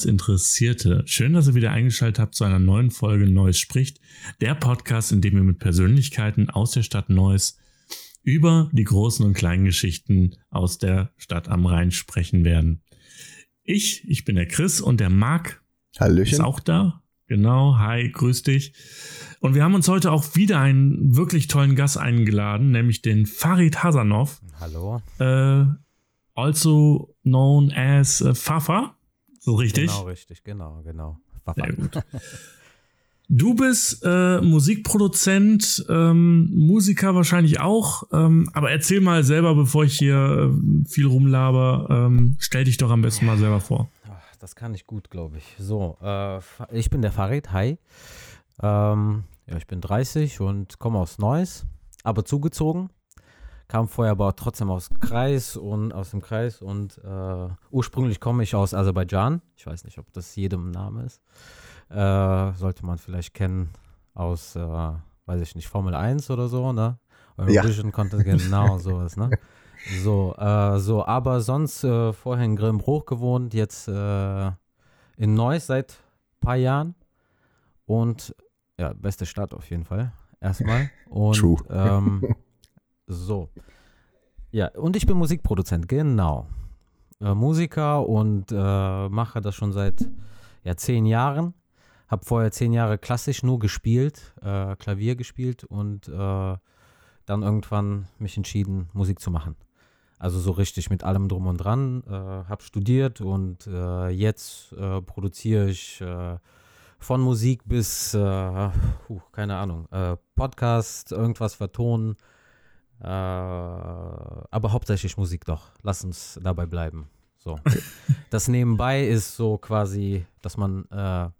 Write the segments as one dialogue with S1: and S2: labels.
S1: Neues Interessierte. Schön, dass ihr wieder eingeschaltet habt zu einer neuen Folge Neues spricht. Der Podcast, in dem wir mit Persönlichkeiten aus der Stadt Neuss über die großen und kleinen Geschichten aus der Stadt am Rhein sprechen werden. Ich, ich bin der Chris und der Marc
S2: Hallöchen.
S1: ist auch da. Genau, hi, grüß dich. Und wir haben uns heute auch wieder einen wirklich tollen Gast eingeladen, nämlich den Farid Hasanov.
S3: Hallo.
S1: Äh, also known as äh, Fafa. So richtig?
S3: Genau, richtig, genau, genau. Fafa.
S1: Sehr gut. Du bist äh, Musikproduzent, ähm, Musiker wahrscheinlich auch, ähm, aber erzähl mal selber, bevor ich hier äh, viel rumlaber, ähm, stell dich doch am besten mal selber vor.
S3: Ach, Das kann ich gut, glaube ich. So, äh, ich bin der Farid, hi. Ähm, ja, ich bin 30 und komme aus Neuss, aber zugezogen. Kam vorher aber trotzdem aus Kreis und aus dem Kreis und äh, ursprünglich komme ich aus Aserbaidschan. Ich weiß nicht, ob das jedem Name ist. Äh, sollte man vielleicht kennen aus, äh, weiß ich nicht, Formel 1 oder so, ne?
S2: Ja.
S3: Content, genau, sowas, ne? So, äh, so, aber sonst äh, vorher in Grimmbruch gewohnt, jetzt äh, in Neuss seit ein paar Jahren. Und ja, beste Stadt auf jeden Fall. Erstmal. Und
S2: True.
S3: Ähm, so. Ja, und ich bin Musikproduzent, genau. Äh, Musiker und äh, mache das schon seit ja, zehn Jahren. Habe vorher zehn Jahre klassisch nur gespielt, äh, Klavier gespielt und äh, dann irgendwann mich entschieden, Musik zu machen. Also so richtig mit allem drum und dran. Äh, habe studiert und äh, jetzt produziere ich von Musik bis, puh, keine Ahnung, Podcast, irgendwas vertonen. Äh, aber hauptsächlich Musik doch. Lass uns dabei bleiben. So. Das nebenbei ist so quasi, dass man äh,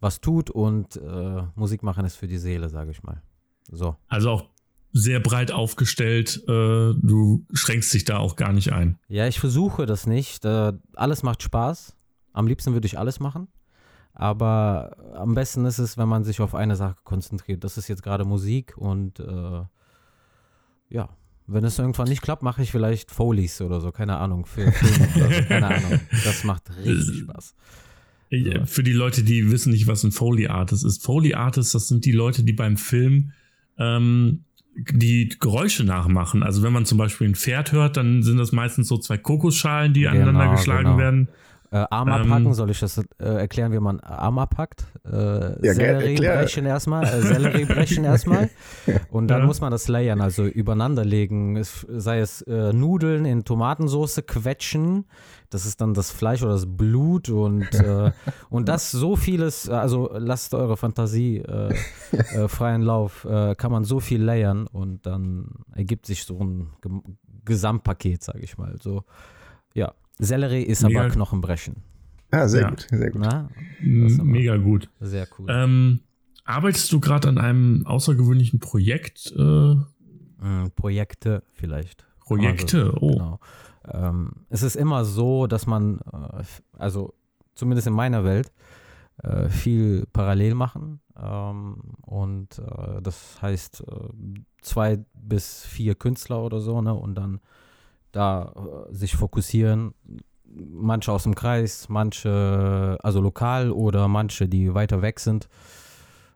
S3: was tut und äh, Musik machen ist für die Seele, sage ich mal. So.
S1: Also auch sehr breit aufgestellt, äh, du schränkst dich da auch gar nicht ein.
S3: Ja, ich versuche das nicht. Äh, alles macht Spaß. Am liebsten würde ich alles machen. Aber am besten ist es, wenn man sich auf eine Sache konzentriert. Das ist jetzt gerade Musik und äh, ja, wenn es irgendwann nicht klappt, mache ich vielleicht Folies oder so, keine Ahnung, für Filme oder so, keine Ahnung. Das macht richtig Spaß.
S1: Äh, Für die Leute, die wissen nicht, was ein Foley Artist ist. Foley Artist, das sind die Leute, die beim Film ähm, die Geräusche nachmachen. Also wenn man zum Beispiel ein Pferd hört, dann sind das meistens so zwei Kokosschalen, die
S3: Genau,
S1: aneinander geschlagen
S3: genau.
S1: werden.
S3: Äh, Arm
S1: Ähm,
S3: abhacken, soll ich das äh, erklären, wie man Arm abhackt? Äh,
S2: Ja,
S3: Sellerie
S2: erklär.
S3: brechen erstmal, äh, Sellerie brechen erstmal und dann
S1: Ja.
S3: muss man das layern, also übereinander legen, es, sei es äh, Nudeln in Tomatensauce quetschen, das ist dann das Fleisch oder das Blut und, äh, und das so vieles, also lasst eure Fantasie äh, äh, freien Lauf, äh, kann man so viel layern und dann ergibt sich so ein Gesamtpaket, sage ich mal, so, ja. Sellerie ist
S1: Mega.
S3: aber Knochenbrechen.
S2: Ah, sehr
S1: Ja.
S2: gut, sehr gut.
S3: Na,
S1: Mega gut.
S3: sehr cool.
S1: Ähm, arbeitest du gerade an einem außergewöhnlichen Projekt? Äh,
S3: Mm, Projekte vielleicht.
S1: Projekte,
S3: Also,
S1: oh.
S3: Genau. Ähm, es ist immer so, dass man, äh, also zumindest in meiner Welt, äh, viel parallel machen. Ähm, und äh, das heißt äh, zwei bis vier Künstler oder so, ne? Und dann da äh, sich fokussieren. Manche aus dem Kreis, manche also lokal oder manche, die weiter weg sind.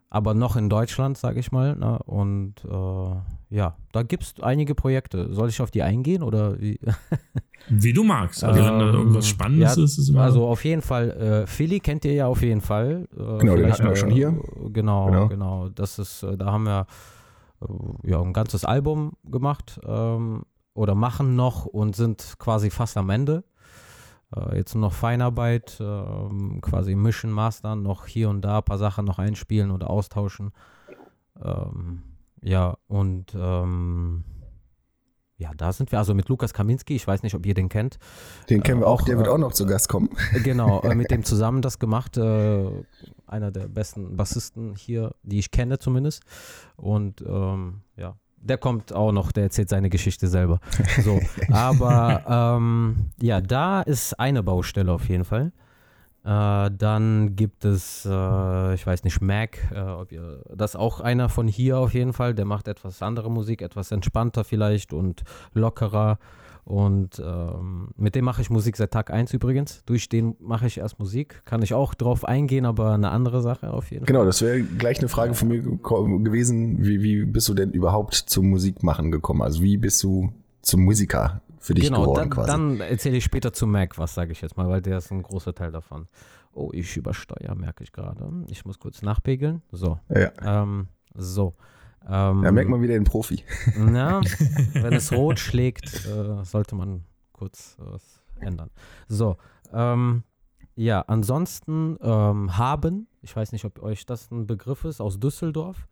S3: Aber noch in Deutschland, sage ich mal. Ne? Und äh, ja, da gibt es einige Projekte. Soll ich auf die eingehen oder wie?
S1: Wie du magst. Also wenn da
S3: Ähm,
S1: irgendwas Spannendes
S3: ja,
S1: ist, ist immer.
S3: Also auf jeden Fall, äh, Philly kennt ihr ja auf jeden Fall. Äh,
S2: Genau, den hatten wir schon hier.
S3: äh, Genau,
S2: Genau.
S3: genau, Das ist, äh, da haben wir äh, ja ein ganzes Album gemacht ähm, oder machen noch und sind quasi fast am Ende. Äh, jetzt nur noch Feinarbeit, ähm, quasi mischen, mastern, noch hier und da ein paar Sachen noch einspielen oder austauschen. Ähm, ja, und ähm, ja, da sind wir. Also mit Lukas Kaminski, ich weiß nicht, ob ihr den kennt.
S2: Den kennen wir auch, der wird auch noch zu Gast kommen.
S3: Genau, mit dem zusammen das gemacht. einer der besten Bassisten hier, die ich kenne zumindest. Und ähm, ja, der kommt auch noch, der erzählt seine Geschichte selber. So, aber ähm, ja, da ist eine Baustelle auf jeden Fall. Äh, dann gibt es, äh, ich weiß nicht, Mac, äh, ob ihr, das ist auch einer von hier auf jeden Fall, der macht etwas andere Musik, etwas entspannter vielleicht und lockerer. Und ähm, mit dem mache ich Musik seit Tag 1 übrigens. Durch den mache ich erst Musik. Kann ich auch drauf eingehen, aber eine andere Sache auf jeden
S2: genau,
S3: Fall.
S2: Genau, das wäre gleich eine Frage von mir gewesen. Wie, wie bist du denn überhaupt zum Musikmachen gekommen? Also wie bist du zum Musiker für dich
S3: genau,
S2: geworden
S3: dann,
S2: quasi?
S3: dann erzähle ich später zu Mac was, sage ich jetzt mal, weil der ist ein großer Teil davon. Oh, ich übersteuere, merke ich gerade. Ich muss kurz nachpegeln. So.
S2: Ja.
S3: Ähm, so. Ähm,
S2: da merkt man wieder den Profi.
S3: Na, wenn es rot schlägt, äh, sollte man kurz äh, was ändern. So, ähm, ja, ansonsten ähm, haben, ich weiß nicht, ob euch das ein Begriff ist, aus Düsseldorf.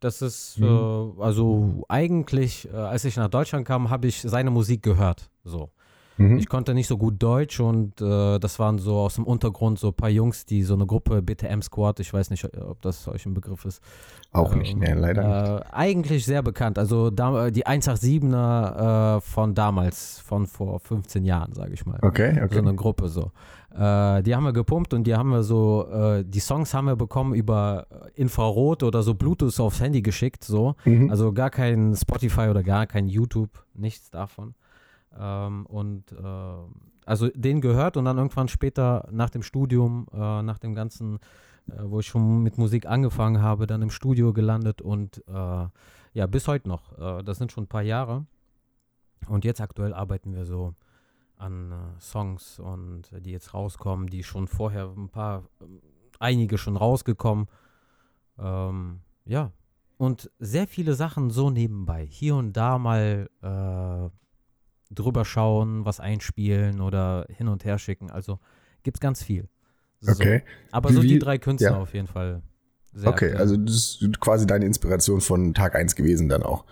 S3: Das ist, mhm. äh, also eigentlich, äh, als ich nach Deutschland kam, habe ich seine Musik gehört. So. Mhm. Ich konnte nicht so gut Deutsch und äh, das waren so aus dem Untergrund so ein paar Jungs, die so eine Gruppe BTM Squad, ich weiß nicht, ob das euch ein Begriff ist.
S2: Auch nicht, ähm, nee, leider nicht.
S3: Äh, eigentlich sehr bekannt. Also da, die 187er äh, von damals, von vor 15 Jahren, sage ich mal.
S2: Okay, okay.
S3: So eine Gruppe so. Äh, die haben wir gepumpt und die haben wir so, äh, die Songs haben wir bekommen über Infrarot oder so Bluetooth aufs Handy geschickt, so. Mhm. Also gar kein Spotify oder gar kein YouTube, nichts davon. Ähm, und äh, also den gehört und dann irgendwann später nach dem Studium, äh, nach dem ganzen, äh, wo ich schon mit Musik angefangen habe, dann im Studio gelandet und äh, ja, bis heute noch. Äh, das sind schon ein paar Jahre. Und jetzt aktuell arbeiten wir so an äh, Songs und die jetzt rauskommen, die schon vorher ein paar, einige schon rausgekommen. Ähm, ja, und sehr viele Sachen so nebenbei. Hier und da mal drüber schauen, was einspielen oder hin und her schicken. Also gibt es ganz viel.
S2: So. Okay.
S3: Aber so wie, die drei Künstler ja. auf jeden Fall.
S2: okay, aktuell. also das ist quasi deine Inspiration von Tag 1 gewesen dann auch.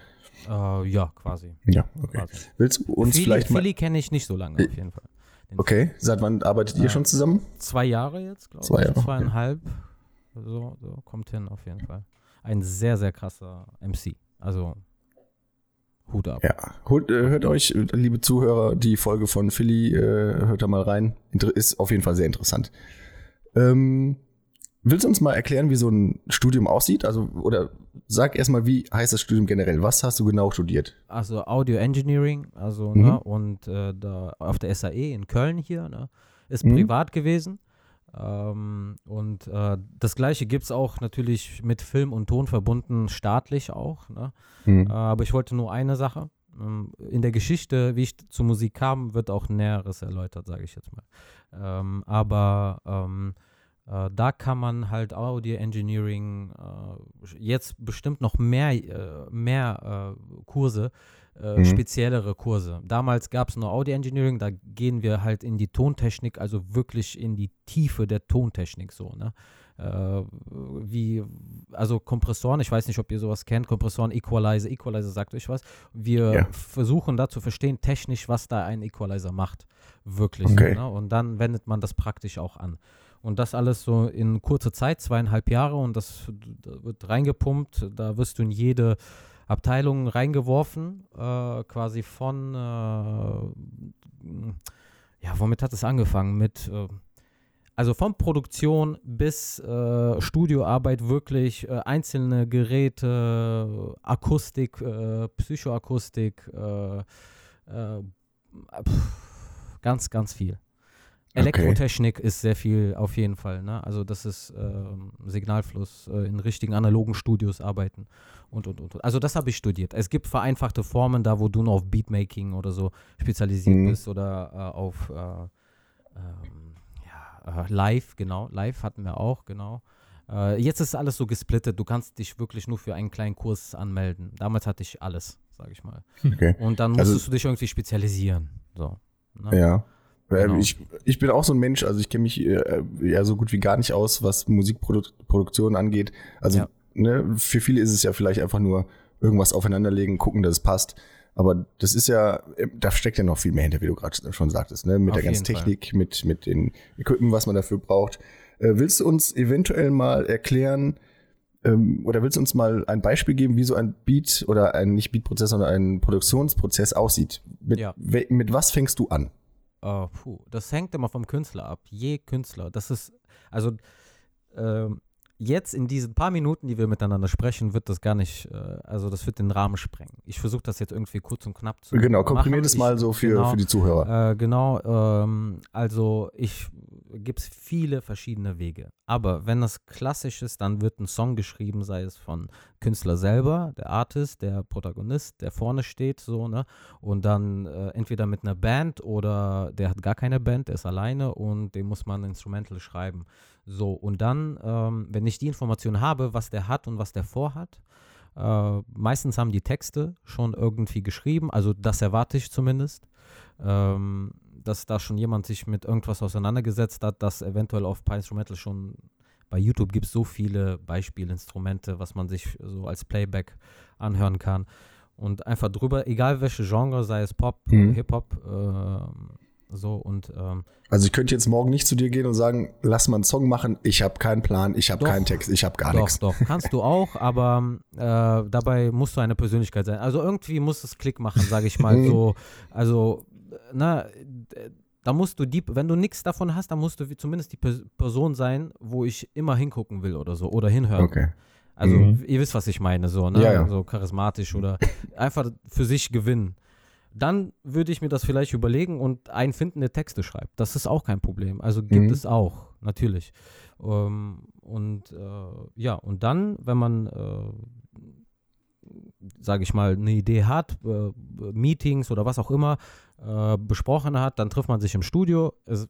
S3: Uh, ja, quasi.
S2: Ja, okay. Quasi. Willst du uns
S3: Philly,
S2: vielleicht mal...
S3: Philly kenne ich nicht so lange auf jeden Fall.
S2: Den okay, seit wann arbeitet äh, ihr schon zusammen?
S3: Zwei Jahre jetzt, glaube ich.
S2: Zwei Jahre.
S3: Zweieinhalb. Okay. So, so, kommt hin auf jeden Fall. Ein sehr, sehr krasser MC. Also Hut ab.
S2: Ja, hört, äh, hört euch, liebe Zuhörer, die Folge von Philly, äh, hört da mal rein. Inter ist auf jeden Fall sehr interessant. Ähm, willst du uns mal erklären, wie so ein Studium aussieht? Also, oder sag erstmal, wie heißt das Studium generell? Was hast du genau studiert?
S3: Also Audio Engineering, also, mhm. ne, und äh, da auf der SAE in Köln hier, ne, ist mhm. privat gewesen. Ähm, und äh, das gleiche gibt es auch natürlich mit Film und Ton verbunden, staatlich auch. Ne? Mhm. Äh, aber ich wollte nur eine Sache. Ähm, in der Geschichte, wie ich zur Musik kam, wird auch Näheres erläutert, sage ich jetzt mal. Ähm, aber ähm, äh, da kann man halt Audio Engineering äh, jetzt bestimmt noch mehr, äh, mehr äh, Kurse äh, mhm. speziellere Kurse. Damals gab es nur Audio Engineering, da gehen wir halt in die Tontechnik, also wirklich in die Tiefe der Tontechnik so, ne? Äh, wie, also Kompressoren, ich weiß nicht, ob ihr sowas kennt, Kompressoren, Equalizer, Equalizer sagt euch was. Wir ja. versuchen da zu verstehen, technisch, was da ein Equalizer macht. Wirklich.
S2: Okay.
S3: Ne? Und dann wendet man das praktisch auch an. Und das alles so in kurzer Zeit, zweieinhalb Jahre, und das, das wird reingepumpt. Da wirst du in jede Abteilungen reingeworfen, äh, quasi von, äh, ja, womit hat es angefangen? Mit, äh, also von Produktion bis äh, Studioarbeit wirklich, einzelne Geräte, Akustik, Psychoakustik, ganz, ganz viel. Elektrotechnik okay. ist sehr viel auf jeden Fall. Ne? Also das ist ähm, Signalfluss äh, in richtigen analogen Studios arbeiten und, und, und. Also das habe ich studiert. Es gibt vereinfachte Formen da, wo du nur auf Beatmaking oder so spezialisiert mhm. bist oder äh, auf äh, ähm, ja, äh, Live, genau. Live hatten wir auch, genau. Äh, jetzt ist alles so gesplittet. Du kannst dich wirklich nur für einen kleinen Kurs anmelden. Damals hatte ich alles, sage ich mal.
S2: Okay.
S3: Und dann musstest also, du dich irgendwie spezialisieren. So.
S2: Ne? Ja. Genau. Ich, ich bin auch so ein Mensch, also ich kenne mich äh, ja so gut wie gar nicht aus, was Musikproduktion angeht. Also ja. ne, für viele ist es ja vielleicht einfach nur irgendwas aufeinanderlegen, gucken, dass es passt. Aber das ist ja, da steckt ja noch viel mehr hinter, wie du gerade schon sagtest, ne? Mit
S3: Auf
S2: der ganzen
S3: Fall.
S2: Technik, mit, mit den Equipment, was man dafür braucht. Äh, willst du uns eventuell mal erklären, ähm, oder willst du uns mal ein Beispiel geben, wie so ein Beat oder ein nicht Beat-Prozess, sondern ein Produktionsprozess aussieht? Mit,
S3: Ja.
S2: mit was fängst du an?
S3: Äh, puh, das hängt immer vom Künstler ab. Je Künstler. Das ist, also ähm, jetzt in diesen paar Minuten, die wir miteinander sprechen, wird das gar nicht, äh, also das wird den Rahmen sprengen. Ich versuche das jetzt irgendwie kurz und knapp zu
S2: Genau, komprimiert es mal so für,
S3: genau,
S2: für die Zuhörer.
S3: Äh, genau, ähm, also ich gibt es viele verschiedene Wege. Aber wenn das klassisch ist, dann wird ein Song geschrieben, sei es von Künstler selber, der Artist, der Protagonist, der vorne steht, so, ne? Und dann äh, entweder mit einer Band oder der hat gar keine Band, der ist alleine und dem muss man ein Instrumental schreiben. So, und dann, ähm, wenn ich die Information habe, was der hat und was der vorhat, äh, meistens haben die Texte schon irgendwie geschrieben, also das erwarte ich zumindest, ähm, dass da schon jemand sich mit irgendwas auseinandergesetzt hat, das eventuell auf Pi Instrumental schon bei YouTube gibt es so viele Beispielinstrumente, was man sich so als Playback anhören kann. Und einfach drüber, egal welche Genre, sei es Pop,
S2: Mhm.
S3: Hip-Hop, ähm, so und ähm,
S2: Also ich könnte jetzt morgen nicht zu dir gehen und sagen, lass mal einen Song machen, ich habe keinen Plan, ich habe keinen Text, ich habe gar
S3: doch,
S2: nichts.
S3: doch, kannst du auch, aber äh, dabei musst du eine Persönlichkeit sein. Also irgendwie muss es Klick machen, sage ich mal so. Also, na, d- da musst du die, wenn du nichts davon hast, dann musst du wie zumindest die Pers- Person sein, wo ich immer hingucken will oder so oder hinhören.
S2: Okay.
S3: Also
S1: Mhm.
S3: ihr wisst, was ich meine, so, ne?
S2: Ja, ja.
S3: So charismatisch oder einfach für sich gewinnen. Dann würde ich mir das vielleicht überlegen und einen finden, der Texte schreibt. Das ist auch kein Problem. Also gibt
S2: Mhm.
S3: es auch, natürlich. Ähm, und äh, ja, und dann, wenn man, äh, sage ich mal, eine Idee hat, äh, Meetings oder was auch immer äh, besprochen hat, dann trifft man sich im Studio. Es,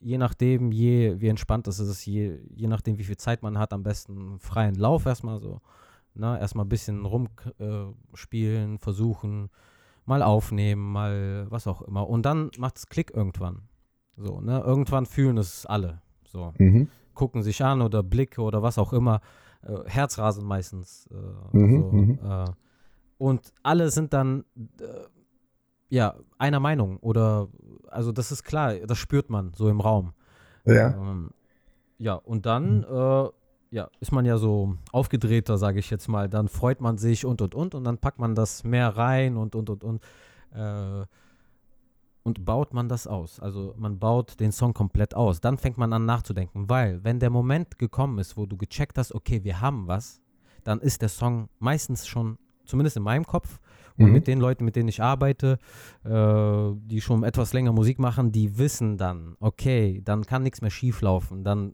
S3: je nachdem, je, wie entspannt es ist, je, je nachdem, wie viel Zeit man hat, am besten freien Lauf erstmal so. Ne? Erstmal ein bisschen rumspielen, äh, versuchen, mal aufnehmen, mal was auch immer. Und dann macht es Klick irgendwann. So, ne? Irgendwann fühlen es alle. So
S2: Mhm.
S3: gucken sich an oder Blicke oder was auch immer. Äh, Herzrasen meistens. Äh,
S2: Mhm,
S3: so,
S2: mhm.
S3: äh, und alle sind dann äh, ja einer Meinung oder also das ist klar, das spürt man so im Raum.
S2: Ja.
S3: Ähm, ja, und dann äh, ja, ist man ja so aufgedrehter, sage ich jetzt mal. Dann freut man sich und und und und dann packt man das mehr rein und und und und äh, und baut man das aus. Also man baut den Song komplett aus. Dann fängt man an nachzudenken, weil wenn der Moment gekommen ist, wo du gecheckt hast, okay, wir haben was, dann ist der Song meistens schon, zumindest in meinem Kopf und
S2: Mhm.
S3: mit den Leuten, mit denen ich arbeite, äh, die schon etwas länger Musik machen, die wissen dann, okay, dann kann nichts mehr schief laufen. Dann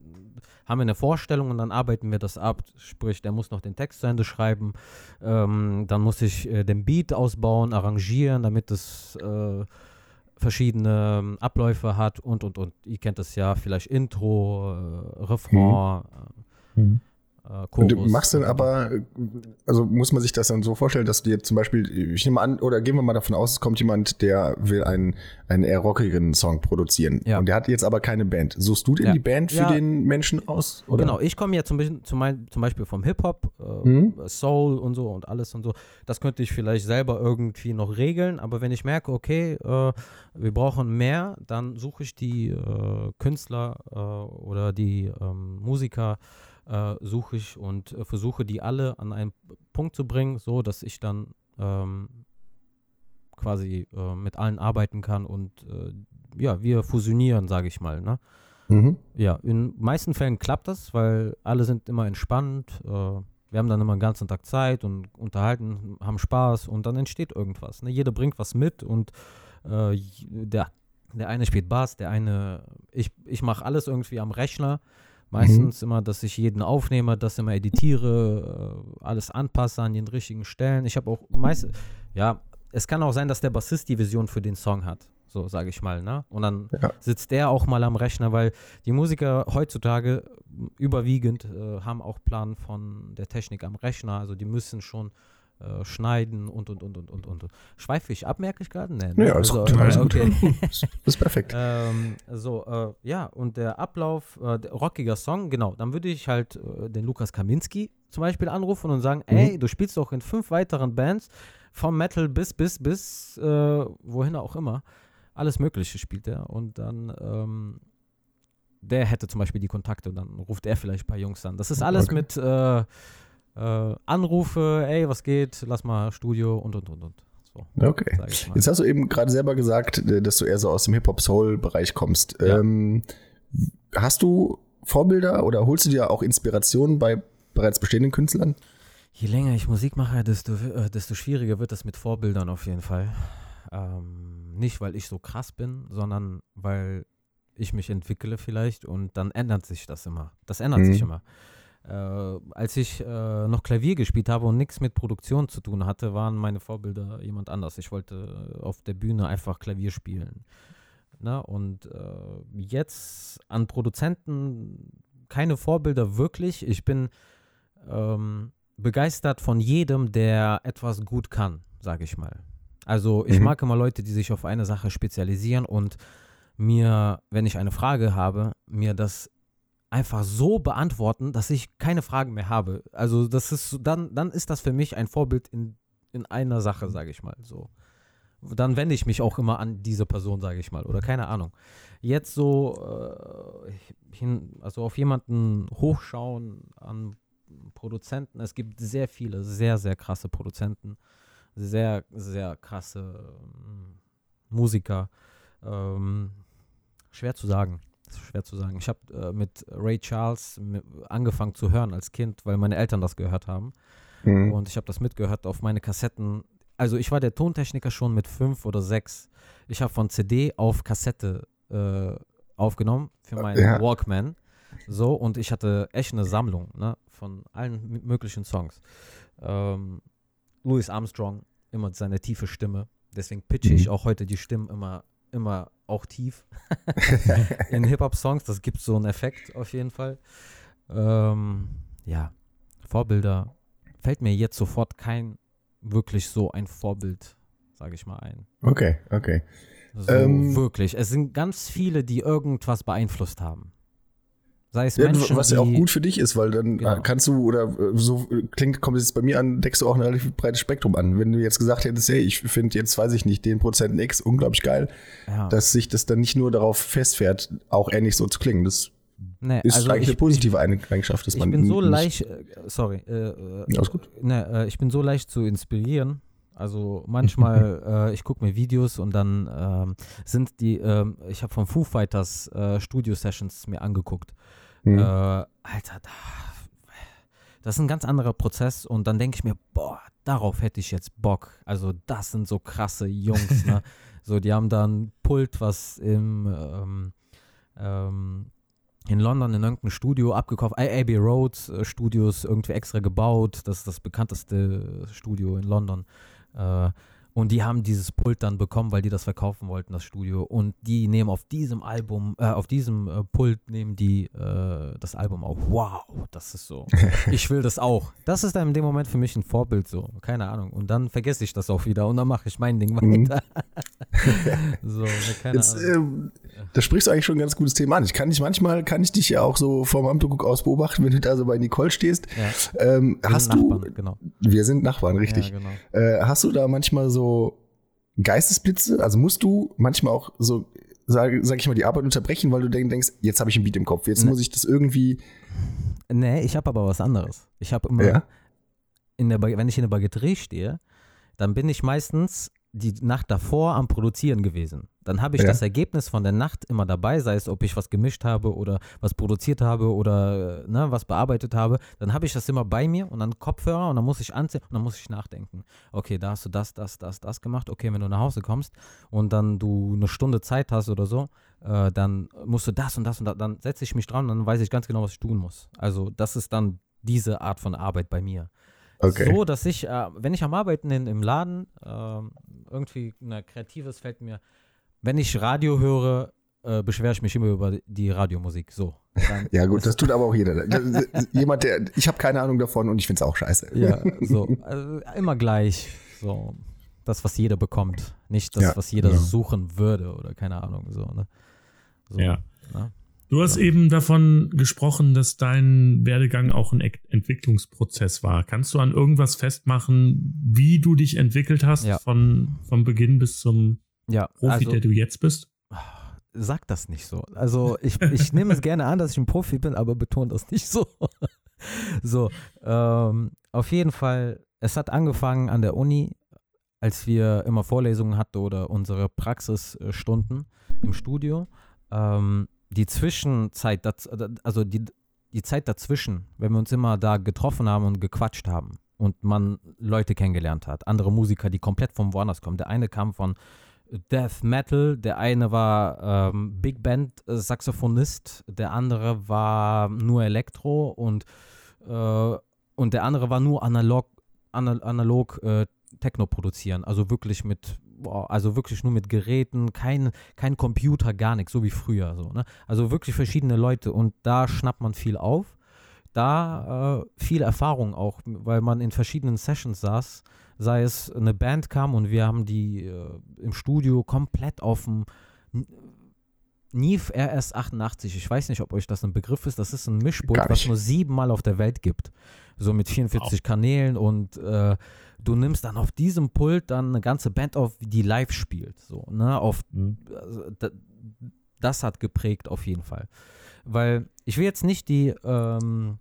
S3: haben wir eine Vorstellung und dann arbeiten wir das ab. Sprich, der muss noch den Text zu Ende schreiben. Ähm, dann muss ich äh, den Beat ausbauen, arrangieren, damit es äh, verschiedene ähm, Abläufe hat und und und. Ihr kennt das ja, vielleicht Intro, äh, Refrain,
S1: Mhm.
S3: äh,
S2: Und
S3: Chorus.
S2: du machst dann aber, äh, also muss man sich das dann so vorstellen, dass du jetzt zum Beispiel, ich nehme an, oder gehen wir mal davon aus, es kommt jemand, der will einen, einen eher rockigeren Song produzieren.
S3: Ja.
S2: Und der hat jetzt aber keine Band. Suchst du denn
S3: Ja.
S2: die Band für
S3: Ja.
S2: den Menschen aus? Oder?
S3: Genau, ich komme ja zum, zum Beispiel vom Hip-Hop, äh,
S2: Mhm.
S3: Soul und so und alles und so. Das könnte ich vielleicht selber irgendwie noch regeln, aber wenn ich merke, okay, äh, wir brauchen mehr, dann suche ich die äh, Künstler äh, oder die ähm, Musiker, äh, suche ich und äh, versuche die alle an einen Punkt zu bringen, so dass ich dann ähm, quasi äh, mit allen arbeiten kann und äh, ja, wir fusionieren, sage ich mal, ne?
S2: Mhm.
S3: Ja, in meisten Fällen klappt das, weil alle sind immer entspannt. Äh, wir haben dann immer den ganzen Tag Zeit und unterhalten, haben Spaß und dann entsteht irgendwas. Ne? Jeder bringt was mit und äh, der, der eine spielt Bass, der eine, ich, ich mache alles irgendwie am Rechner. Meistens immer, dass ich jeden aufnehme, das immer editiere, äh, alles anpasse an den richtigen Stellen. Ich habe auch meist, ja, es kann auch sein, dass der Bassist die Vision für den Song hat, so sage ich mal, ne? Und dann
S2: Ja.
S3: sitzt der auch mal am Rechner, weil die Musiker heutzutage überwiegend äh, haben auch Plan von der Technik am Rechner, also die müssen schon äh, schneiden und und und und und und. Schweife ich ab, merke ich gerade? Nee, ne?
S2: Ja, alles
S3: also,
S2: gut,
S3: äh,
S2: alles gut.
S3: okay.
S2: Das ist perfekt.
S3: Ähm, so, äh, ja, und der Ablauf, äh, der rockiger Song, genau, dann würde ich halt äh, den Lukas Kaminski zum Beispiel anrufen und sagen,
S2: Mhm.
S3: ey, du spielst doch in fünf weiteren Bands, vom Metal bis, bis, bis, äh, wohin auch immer. Alles Mögliche spielt er. Und dann, ähm, der hätte zum Beispiel die Kontakte und dann ruft er vielleicht ein paar Jungs an. Das ist alles
S2: Okay.
S3: mit äh, Anrufe, ey, was geht, lass mal Studio und, und, und, und. So,
S2: Okay. Jetzt hast du eben gerade selber gesagt, äh, dass du eher so aus dem Hip-Hop-Soul-Bereich kommst.
S3: Ja.
S2: Ähm, hast du Vorbilder oder holst du dir auch Inspirationen bei bereits bestehenden Künstlern?
S3: Je länger ich Musik mache, desto, äh, desto schwieriger wird das mit Vorbildern auf jeden Fall. Ähm, nicht, weil ich so krass bin, sondern weil ich mich entwickle vielleicht und dann ändert sich das immer. Das ändert
S2: Mhm.
S3: sich immer. Äh, als ich äh, noch Klavier gespielt habe und nichts mit Produktion zu tun hatte, waren meine Vorbilder jemand anders. Ich wollte auf der Bühne einfach Klavier spielen. Ne? Und äh, jetzt an Produzenten keine Vorbilder wirklich. Ich bin ähm, begeistert von jedem, der etwas gut kann, sage ich mal. Also ich
S2: Mhm.
S3: mag immer Leute, die sich auf eine Sache spezialisieren und mir, wenn ich eine Frage habe, mir das einfach so beantworten, dass ich keine Fragen mehr habe. Also das ist dann, dann ist das für mich ein Vorbild in, in einer Sache, sage ich mal. So. Dann wende ich mich auch immer an diese Person, sage ich mal, oder keine Ahnung. Jetzt so äh, hin, also auf jemanden hochschauen an Produzenten. Es gibt sehr viele, sehr, sehr krasse Produzenten, sehr, sehr krasse ähm, Musiker. Ähm, schwer zu sagen. Schwer zu sagen. Ich habe äh, mit Ray Charles angefangen zu hören als Kind, weil meine Eltern das gehört haben.
S2: Mhm.
S3: Und ich habe das mitgehört auf meine Kassetten. Also ich war der Tontechniker schon mit fünf oder sechs. Ich habe von CD auf Kassette äh, aufgenommen für meinen
S2: Ja.
S3: Walkman. So, und ich hatte echt eine Sammlung ne, von allen möglichen Songs. Ähm, Louis Armstrong, immer seine tiefe Stimme. Deswegen pitche ich
S2: Mhm.
S3: auch heute die Stimmen immer, immer auch tief. In Hip-Hop-Songs, das gibt so einen Effekt auf jeden Fall. Ähm, ja, Vorbilder. Fällt mir jetzt sofort kein wirklich so ein Vorbild, sage ich mal, ein.
S2: Okay, okay.
S3: So
S2: Ähm,
S3: wirklich. Es sind ganz viele, die irgendwas beeinflusst haben. Sei es
S2: Ja,
S3: Menschen,
S2: was ja auch gut für dich ist, weil dann
S3: Genau.
S2: kannst du, oder äh, so äh, klingt, kommt es jetzt bei mir an, deckst du auch ein relativ breites Spektrum an. Wenn du jetzt gesagt hättest, hey, ich finde jetzt, weiß ich nicht, den Prozent X unglaublich geil,
S3: ja,
S2: dass sich das dann nicht nur darauf festfährt, auch ähnlich so zu klingen. Das
S3: nee,
S2: ist
S3: also
S2: eigentlich
S3: ich,
S2: eine positive Eigenschaft, dass
S3: ich
S2: man
S3: bin so leicht, äh, sorry, äh,
S2: Ja, ist gut.
S3: Ne, äh, ich bin so leicht zu inspirieren. Also manchmal, äh, ich gucke mir Videos und dann ähm, sind die, ähm, ich habe von Foo Fighters äh, Studio-Sessions mir angeguckt.
S2: Mhm.
S3: Äh, Alter, da, das ist ein ganz anderer Prozess und dann denke ich mir, boah, darauf hätte ich jetzt Bock. Also das sind so krasse Jungs, ne? So, die haben da ein Pult, was im ähm, ähm, in London in irgendeinem Studio abgekauft, Abbey Road äh, Studios irgendwie extra gebaut. Das ist das bekannteste Studio in London. Äh, und die haben dieses Pult dann bekommen, weil die das verkaufen wollten, das Studio. Und die nehmen auf diesem Album, äh, auf diesem äh, Pult nehmen die äh, das Album auf. Wow, das ist so. Ich will das auch. Das ist dann in dem Moment für mich ein Vorbild so. Keine Ahnung. Und dann vergesse ich das auch wieder und dann mache ich mein Ding
S2: Mhm.
S3: weiter. so, ne, keine
S2: Jetzt,
S3: Ahnung.
S2: ähm, da sprichst du eigentlich schon ein ganz gutes Thema an. Ich kann dich manchmal, kann ich dich ja auch so vom Amtguck aus beobachten, wenn du da so bei Nicole stehst.
S3: Ja,
S2: Ähm,
S3: wir
S2: hast
S3: sind
S2: du,
S3: Nachbarn, genau.
S2: wir sind Nachbarn, richtig.
S3: Ja, genau.
S2: Äh, hast du da manchmal so Geistesblitze? Also musst du manchmal auch so, sag, sag ich mal, die Arbeit unterbrechen, weil du denk, denkst, jetzt habe ich ein Beat im Kopf, jetzt
S3: Ne.
S2: muss ich das irgendwie.
S3: Nee, ich habe aber was anderes. Ich habe immer,
S2: Ja?
S3: in der, wenn ich in der Baguetterie stehe, dann bin ich meistens die Nacht davor am Produzieren gewesen. Dann habe ich
S2: Ja.
S3: das Ergebnis von der Nacht immer dabei, sei es, ob ich was gemischt habe oder was produziert habe oder äh, ne, was bearbeitet habe. Dann habe ich das immer bei mir und dann Kopfhörer und dann muss ich anziehen und dann muss ich nachdenken. Okay, da hast du das, das, das, das gemacht. Okay, wenn du nach Hause kommst und dann du eine Stunde Zeit hast oder so, äh, dann musst du das und das und das. Dann setze ich mich dran und dann weiß ich ganz genau, was ich tun muss. Also das ist dann diese Art von Arbeit bei mir.
S2: Okay.
S3: So, dass ich, äh, wenn ich am Arbeiten in, im Laden, ähm, irgendwie ein kreatives fällt mir, wenn ich Radio höre, äh, beschwere ich mich immer über die Radiomusik. So. Dann
S2: Ja, gut, das tut aber auch jeder. Jemand, der, ich habe keine Ahnung davon und ich finde es auch scheiße.
S3: Ja, so. Also immer gleich. So. Das, was jeder bekommt. Nicht das,
S2: Ja,
S3: was jeder
S2: genau.
S3: suchen würde oder keine Ahnung. So, ne? so
S1: Ja.
S3: Ne?
S1: Du hast eben davon gesprochen, dass dein Werdegang auch ein Entwicklungsprozess war. Kannst du an irgendwas festmachen, wie du dich entwickelt hast
S3: Ja.
S1: von vom Beginn bis zum
S3: Ja,
S1: Profi,
S3: also,
S1: der du jetzt bist?
S3: sag das nicht so. Also ich, ich nehme es gerne an, dass ich ein Profi bin, aber betone das nicht so. so, ähm, auf jeden Fall, es hat angefangen an der Uni, als wir immer Vorlesungen hatten oder unsere Praxisstunden im Studio. Ähm, die Zwischenzeit, also die, die Zeit dazwischen, wenn wir uns immer da getroffen haben und gequatscht haben und man Leute kennengelernt hat, andere Musiker, die komplett von woanders kommen. Der eine kam von Death Metal, der eine war ähm, Big Band äh, Saxophonist, der andere war nur Elektro und, äh, und der andere war nur analog, ana- analog äh, Techno produzieren, also wirklich mit also wirklich nur mit Geräten, kein, kein Computer, gar nichts, so wie früher so, ne? Also wirklich verschiedene Leute und da schnappt man viel auf. Da äh, viel Erfahrung auch, weil man in verschiedenen Sessions saß, sei es eine Band kam und wir haben die äh, im Studio komplett auf dem Neve RS88, ich weiß nicht, ob euch das ein Begriff ist, das ist ein Mischpult, was nur siebenmal auf der Welt gibt. So mit 44 Kanälen und äh, du nimmst dann auf diesem Pult dann eine ganze Band auf, die live spielt. So, ne? Auf, also, da, das hat geprägt auf jeden Fall. Weil ich will jetzt nicht die ähm,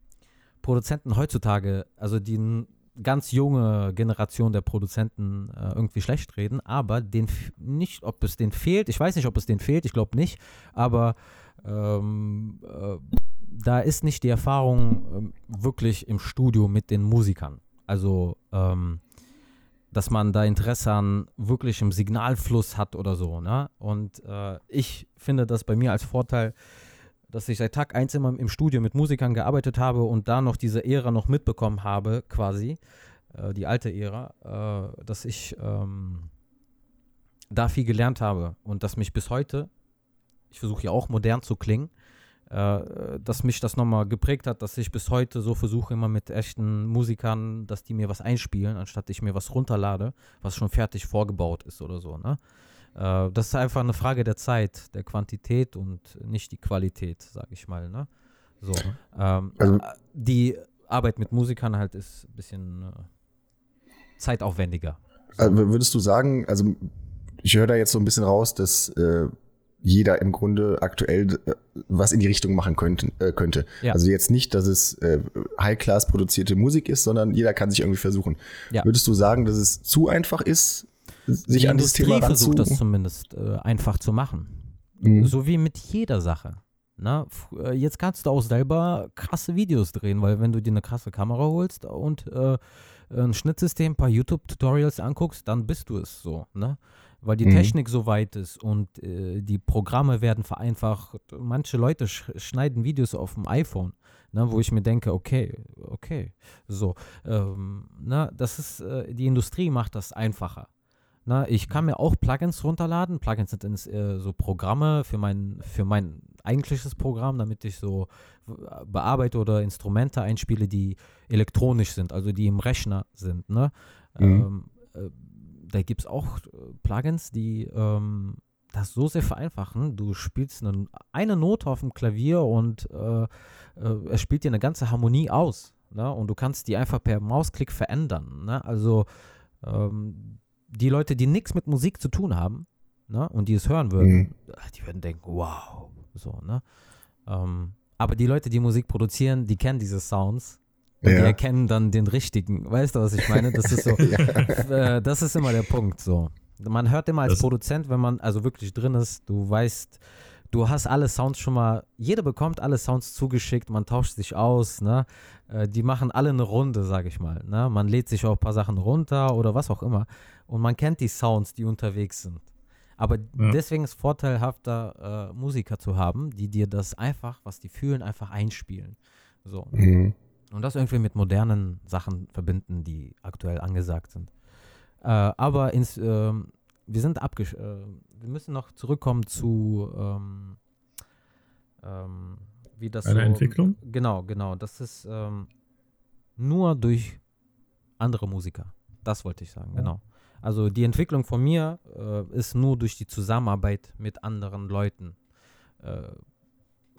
S3: Produzenten heutzutage, also die ganz junge Generation der Produzenten äh, irgendwie schlecht reden, aber den nicht, ob es denen fehlt, ich weiß nicht, ob es denen fehlt, ich glaube nicht, aber ähm, äh, da ist nicht die Erfahrung ähm, wirklich im Studio mit den Musikern. Also, ähm, dass man da Interesse an wirklichem Signalfluss hat oder so. Ne? Und äh, ich finde das bei mir als Vorteil, dass ich seit Tag 1 immer im Studio mit Musikern gearbeitet habe und da noch diese Ära noch mitbekommen habe, quasi, äh, die alte Ära, äh, dass ich ähm, da viel gelernt habe und dass mich bis heute, ich versuche ja auch modern zu klingen, äh, dass mich das nochmal geprägt hat, dass ich bis heute so versuche, immer mit echten Musikern, dass die mir was einspielen, anstatt ich mir was runterlade, was schon fertig vorgebaut ist oder so. Ne? Äh, das ist einfach eine Frage der Zeit, der Quantität und nicht die Qualität, sage ich mal. Ne? So. Ähm,
S2: Also-
S3: äh, die Arbeit mit Musikern halt ist ein bisschen äh, zeitaufwendiger.
S2: Also würdest du sagen, also ich höre da jetzt so ein bisschen raus, dass äh, jeder im Grunde aktuell äh, was in die Richtung machen könnte. Äh, könnte.
S3: Ja.
S2: Also jetzt nicht, dass es äh, High-Class produzierte Musik ist, sondern jeder kann sich irgendwie versuchen.
S3: Ja.
S2: Würdest du sagen, dass es zu einfach ist, sich
S3: die
S2: an das
S3: Industrie
S2: Thema
S3: versucht das zumindest äh, einfach zu machen.
S2: Mhm.
S3: So wie mit jeder Sache. Na, f- äh, jetzt kannst du auch selber krasse Videos drehen, weil wenn du dir eine krasse Kamera holst und äh, ein Schnittsystem, ein paar YouTube-Tutorials anguckst, dann bist du es so, ne? Weil die
S2: Mhm.
S3: Technik so weit ist und äh, die Programme werden vereinfacht. Manche Leute sch schneiden Videos auf dem iPhone, ne, wo ich mir denke, okay, okay, so. Ähm, na, das ist, äh, die Industrie macht das einfacher. Na, ich kann mir auch Plugins runterladen. Plugins sind ins, äh, so Programme für mein, für mein eigentliches Programm, damit ich so bearbeite oder Instrumente einspiele, die elektronisch sind, also die im Rechner sind. Ne?
S2: Mhm.
S3: Ähm, äh, da gibt es auch äh, Plugins, die ähm, das so sehr vereinfachen. Du spielst eine, eine Note auf dem Klavier und äh, äh, es spielt dir eine ganze Harmonie aus. Ne? Und du kannst die einfach per Mausklick verändern. Ne? Also ähm, die Leute, die nichts mit Musik zu tun haben ne? und die es hören würden,
S2: Mhm.
S3: die würden denken, wow. So, ne? Ähm, aber die Leute, die Musik produzieren, die kennen diese Sounds. Und die
S2: Ja.
S3: erkennen dann den richtigen. Weißt du, was ich meine? Das ist so, äh, das ist immer der Punkt. So. Man hört immer als
S1: Das-
S3: Produzent, wenn man also wirklich drin ist, du weißt, du hast alle Sounds schon mal, jeder bekommt alle Sounds zugeschickt, man tauscht sich aus, ne? Äh, Die machen alle eine Runde, sag ich mal. Ne? Man lädt sich auch ein paar Sachen runter oder was auch immer. Und man kennt die Sounds, die unterwegs sind. Aber
S1: Ja.
S3: deswegen ist es vorteilhafter, äh, Musiker zu haben, die dir das einfach, was die fühlen, einfach einspielen. So.
S2: Mhm.
S3: Und das irgendwie mit modernen Sachen verbinden, die aktuell angesagt sind. Äh, aber ins, ähm, wir sind abgesch äh, wir müssen noch zurückkommen zu ähm, ähm, wie das
S1: Eine
S3: so,
S1: Entwicklung?
S3: Genau, genau. Das ist ähm, nur durch andere Musiker. Das wollte ich sagen, genau. Also die Entwicklung von mir äh, ist nur durch die Zusammenarbeit mit anderen Leuten äh,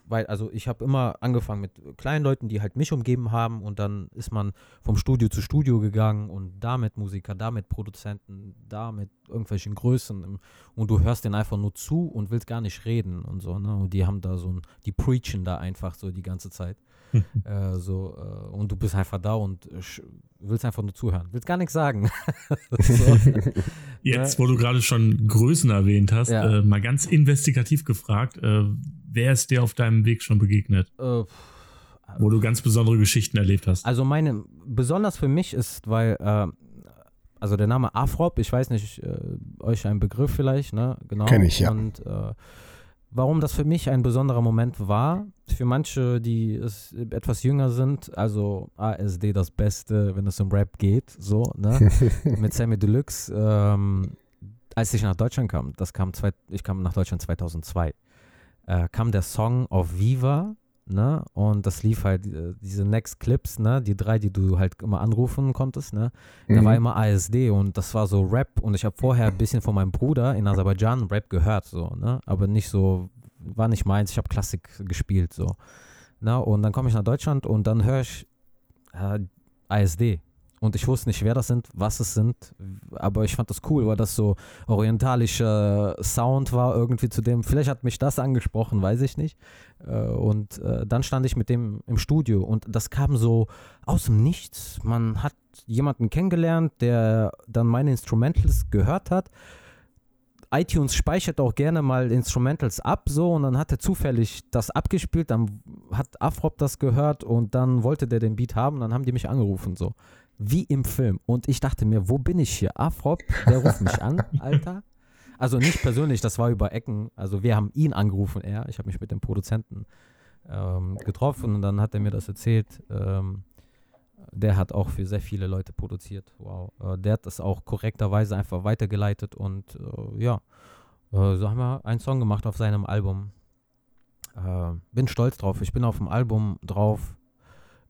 S3: weil, also ich habe immer angefangen mit kleinen Leuten, die halt mich umgeben haben und dann ist man vom Studio zu Studio gegangen und damit Musiker, damit Produzenten, damit irgendwelchen Größen und du hörst denen einfach nur zu und willst gar nicht reden und so, ne? Und die haben da so ein, die preachen da einfach so die ganze Zeit. äh, so, äh, und du bist einfach da und äh, willst einfach nur zuhören, willst gar nichts sagen.
S1: so. Jetzt, wo du gerade schon Größen erwähnt hast, ja. äh, mal ganz investigativ gefragt, äh, wer ist dir auf deinem Weg schon begegnet? Äh, wo du ganz besondere Geschichten erlebt hast.
S3: Also meine, besonders für mich ist, weil, äh, also der Name Afrop, ich weiß nicht, euch ein Begriff vielleicht, ne?
S2: Genau. Kenn ich, ja.
S3: Und Warum das für mich ein besonderer Moment war, für manche, die es etwas jünger sind, also ASD das Beste, wenn es um Rap geht, so, ne? Mit Sammy Deluxe, ähm, als ich nach Deutschland kam, das kam, zwei, ich kam nach Deutschland 2002, äh, kam der Song auf Viva ne? Und das lief halt, äh, diese Next Clips, ne? Die drei, die du halt immer anrufen konntest, ne? Mhm. Da war immer ASD und das war so Rap und ich habe vorher ein bisschen von meinem Bruder in Aserbaidschan Rap gehört, so, ne? Aber nicht so, war nicht meins, ich habe Klassik gespielt, so. Ne? Und dann komme ich nach Deutschland und dann höre ich äh, ASD und ich wusste nicht, wer das sind, was es sind, aber ich fand das cool, weil das so orientalischer Sound war irgendwie zu dem. Vielleicht hat mich das angesprochen, weiß ich nicht. Äh, und äh, dann stand ich mit dem im Studio und das kam so aus dem Nichts. Man hat jemanden kennengelernt, der dann meine Instrumentals gehört hat. iTunes speichert auch gerne mal Instrumentals ab, so und dann hat er zufällig das abgespielt, dann hat Afrop das gehört und dann wollte der den Beat haben, dann haben die mich angerufen, so wie im Film. Und ich dachte mir, wo bin ich hier? Afrop, der ruft mich an, Alter. Also nicht persönlich, das war über Ecken. Also wir haben ihn angerufen, er. Ich habe mich mit dem Produzenten ähm, getroffen und dann hat er mir das erzählt. Ähm, der hat auch für sehr viele Leute produziert. Wow. Äh, der hat das auch korrekterweise einfach weitergeleitet und äh, ja, äh, so haben wir einen Song gemacht auf seinem Album. Äh, bin stolz drauf. Ich bin auf dem Album drauf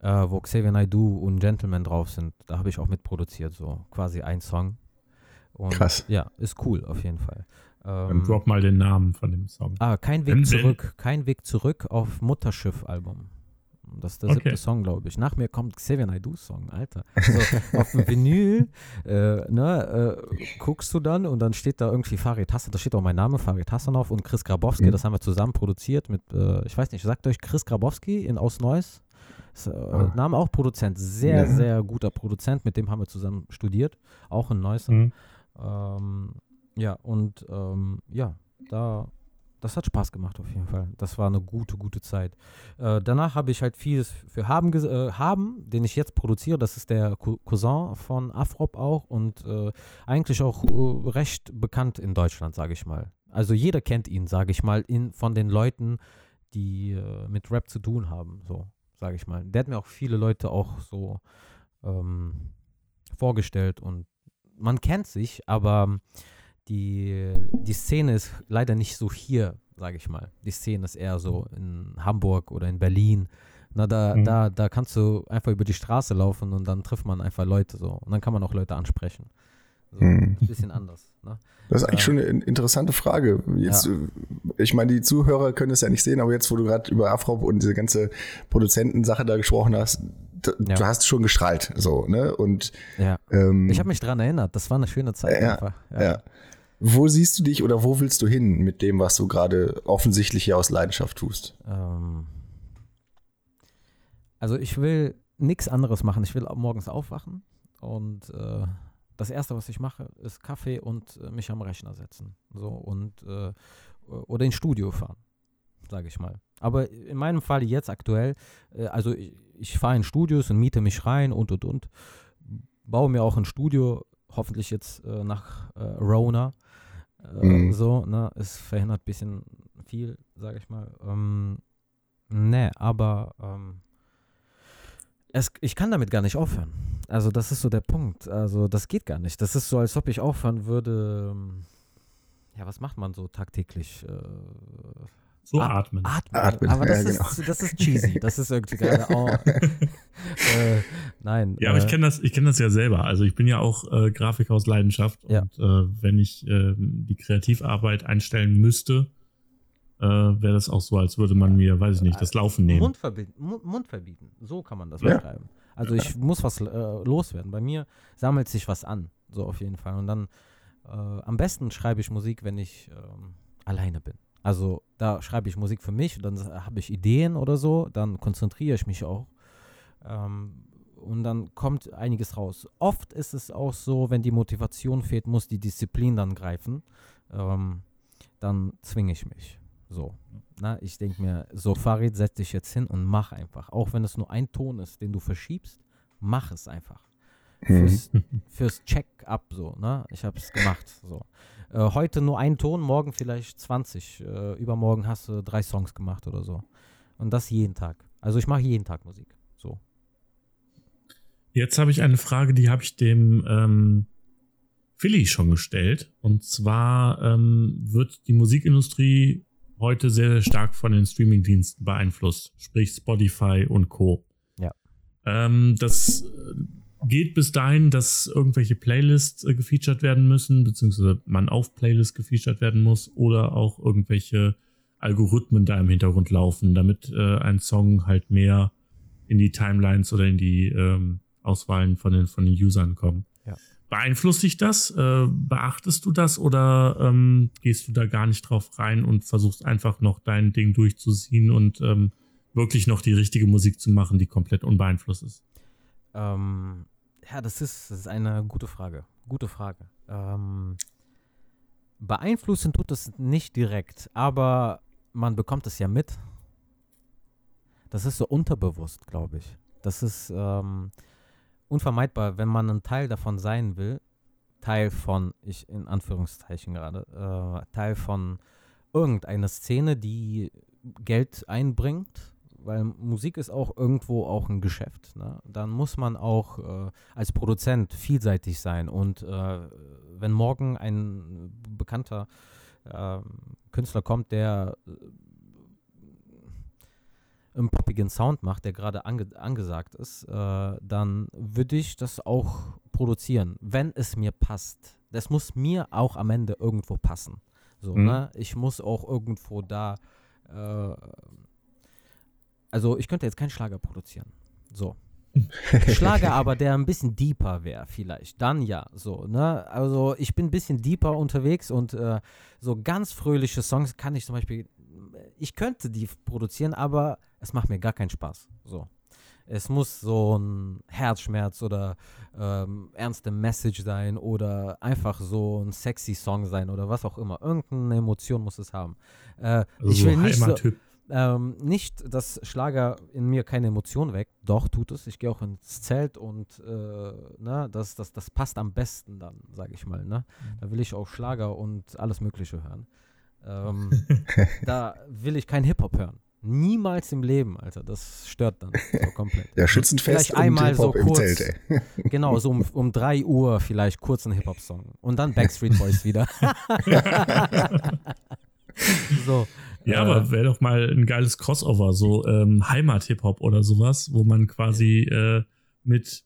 S3: äh, wo Xavier Naidoo und Gentleman drauf sind. Da habe ich auch mitproduziert, so quasi ein Song. Und,
S2: Krass.
S3: Ja, ist cool auf jeden Fall.
S1: Ähm, Dann drop mal den Namen von dem Song.
S3: Ah, kein Weg zurück. Kein Weg zurück auf Mutterschiff-Album. Das ist der okay. siebte Song, glaube ich. Nach mir kommt Xavier Naidoo's Song, Alter. Also auf dem Vinyl, äh, ne, äh, guckst du dann und dann steht da irgendwie Farid Hassan, da steht auch mein Name, Farid Hassanov und Chris Grabowski, mhm. das haben wir zusammen produziert mit, äh, ich weiß nicht, sagt euch Chris Grabowski in Aus Neuss? Äh, ah. Name auch Produzent, sehr, ja. sehr guter Produzent, mit dem haben wir zusammen studiert, auch in Neusser. Mhm. Ähm, ja, und ähm, ja, da, das hat Spaß gemacht auf jeden Fall. Das war eine gute, gute Zeit. Äh, danach habe ich halt vieles für Haben, äh, Haben, den ich jetzt produziere. Das ist der Cousin von Afrop auch und äh, eigentlich auch äh, recht bekannt in Deutschland, sage ich mal. Also jeder kennt ihn, sage ich mal, in, von den Leuten, die äh, mit Rap zu tun haben. So sage ich mal. Der hat mir auch viele Leute auch so ähm, vorgestellt und man kennt sich, aber die, die Szene ist leider nicht so hier, sage ich mal. Die Szene ist eher so in Hamburg oder in Berlin. Na, da, mhm. da, da kannst du einfach über die Straße laufen und dann trifft man einfach Leute so. Und dann kann man auch Leute ansprechen. So, mhm. Ein bisschen anders. Ne?
S2: Das ist eigentlich schon eine interessante Frage. Jetzt, ja. Ich meine, die Zuhörer können es ja nicht sehen, aber jetzt, wo du gerade über Afro und diese ganze Produzentensache da gesprochen hast, du ja. hast schon gestrahlt, so, ne? Und
S3: ja. ähm, ich habe mich daran erinnert. Das war eine schöne Zeit
S2: einfach. Ja. ja. Wo siehst du dich oder wo willst du hin mit dem, was du gerade offensichtlich hier aus Leidenschaft tust? Ähm,
S3: also ich will nichts anderes machen. Ich will morgens aufwachen und äh, das erste, was ich mache, ist Kaffee und äh, mich am Rechner setzen. So und äh, oder ins Studio fahren, sage ich mal. Aber in meinem Fall jetzt aktuell, äh, also ich, ich fahre in Studios und miete mich rein und und und. Baue mir auch ein Studio, hoffentlich jetzt äh, nach äh, Rona. Äh, mhm. So, ne, es verhindert ein bisschen viel, sage ich mal. Ähm, ne, aber ähm, es, ich kann damit gar nicht aufhören. Also das ist so der Punkt. Also das geht gar nicht. Das ist so, als ob ich aufhören würde. Ähm, ja, was macht man so tagtäglich? Äh,
S1: so atmen.
S3: Atmen. atmen. Aber das, ja, ist, genau. das ist cheesy. Das ist irgendwie gerade. Oh. äh, nein.
S1: Ja, aber äh, ich kenne das, kenn das ja selber. Also ich bin ja auch äh, Grafiker aus Leidenschaft.
S3: Ja.
S1: Und äh, wenn ich ähm, die Kreativarbeit einstellen müsste, äh, wäre das auch so, als würde man mir, weiß ich nicht, das Laufen nehmen.
S3: Mund verbieten, Mund, verbieten. So kann man das ja. beschreiben. Also ich muss was äh, loswerden. Bei mir sammelt sich was an, so auf jeden Fall. Und dann äh, am besten schreibe ich Musik, wenn ich ähm, alleine bin. Also da schreibe ich Musik für mich, dann habe ich Ideen oder so, dann konzentriere ich mich auch. Ähm, und dann kommt einiges raus. Oft ist es auch so, wenn die Motivation fehlt, muss die Disziplin dann greifen. Ähm, dann zwinge ich mich. So. Na, ich denke mir, so Farid, setz dich jetzt hin und mach einfach. Auch wenn es nur ein Ton ist, den du verschiebst, mach es einfach. Fürs, fürs Check-up so, ne? Ich habe es gemacht. So. Äh, heute nur ein Ton, morgen vielleicht 20. Äh, übermorgen hast du drei Songs gemacht oder so. Und das jeden Tag. Also ich mache jeden Tag Musik. So.
S1: Jetzt habe ich eine Frage, die habe ich dem ähm, Philly schon gestellt. Und zwar ähm, wird die Musikindustrie heute sehr, sehr stark von den Streamingdiensten beeinflusst, sprich Spotify und Co.
S3: Ja.
S1: Ähm, das äh, geht bis dahin, dass irgendwelche Playlists äh, gefeatured werden müssen, beziehungsweise man auf Playlists gefeatured werden muss oder auch irgendwelche Algorithmen da im Hintergrund laufen, damit äh, ein Song halt mehr in die Timelines oder in die ähm, Auswahlen von den, von den Usern kommen. Beeinflusst dich das? Äh, beachtest du das oder ähm, gehst du da gar nicht drauf rein und versuchst einfach noch dein Ding durchzuziehen und ähm, wirklich noch die richtige Musik zu machen, die komplett unbeeinflusst ist?
S3: Ähm, ja, das ist, das ist eine gute Frage. Gute Frage. Ähm, beeinflussen tut es nicht direkt, aber man bekommt es ja mit. Das ist so unterbewusst, glaube ich. Das ist, ähm, unvermeidbar, wenn man ein Teil davon sein will, Teil von, ich in Anführungszeichen gerade, äh, Teil von irgendeiner Szene, die Geld einbringt, weil Musik ist auch irgendwo auch ein Geschäft. Ne? Dann muss man auch äh, als Produzent vielseitig sein und äh, wenn morgen ein bekannter äh, Künstler kommt, der einen poppigen Sound macht, der gerade ange angesagt ist, äh, dann würde ich das auch produzieren, wenn es mir passt. Das muss mir auch am Ende irgendwo passen. So, mhm. ne? Ich muss auch irgendwo da. Äh, also, ich könnte jetzt keinen Schlager produzieren. So. Schlager aber, der ein bisschen deeper wäre, vielleicht. Dann ja, so, ne? Also, ich bin ein bisschen deeper unterwegs und äh, so ganz fröhliche Songs kann ich zum Beispiel. Ich könnte die produzieren, aber es macht mir gar keinen Spaß. So. Es muss so ein Herzschmerz oder ähm, ernste Message sein oder einfach so ein sexy Song sein oder was auch immer. Irgendeine Emotion muss es haben. Äh, also ich will so nicht, so, ähm, nicht, dass Schlager in mir keine Emotion weckt. Doch, tut es. Ich gehe auch ins Zelt und äh, ne, das, das, das passt am besten dann, sage ich mal. Ne? Da will ich auch Schlager und alles Mögliche hören. Ähm, da will ich kein Hip-Hop hören. Niemals im Leben, Alter. Das stört dann so komplett.
S2: Ja, Schützenfest
S3: vielleicht einmal so kurz, Zelt, ey. Genau, so um, um 3 Uhr vielleicht kurz ein Hip-Hop-Song. Und dann Backstreet Boys wieder.
S1: so. Ja, äh, aber wäre doch mal ein geiles Crossover, so ähm, Heimat-Hip-Hop oder sowas, wo man quasi äh, mit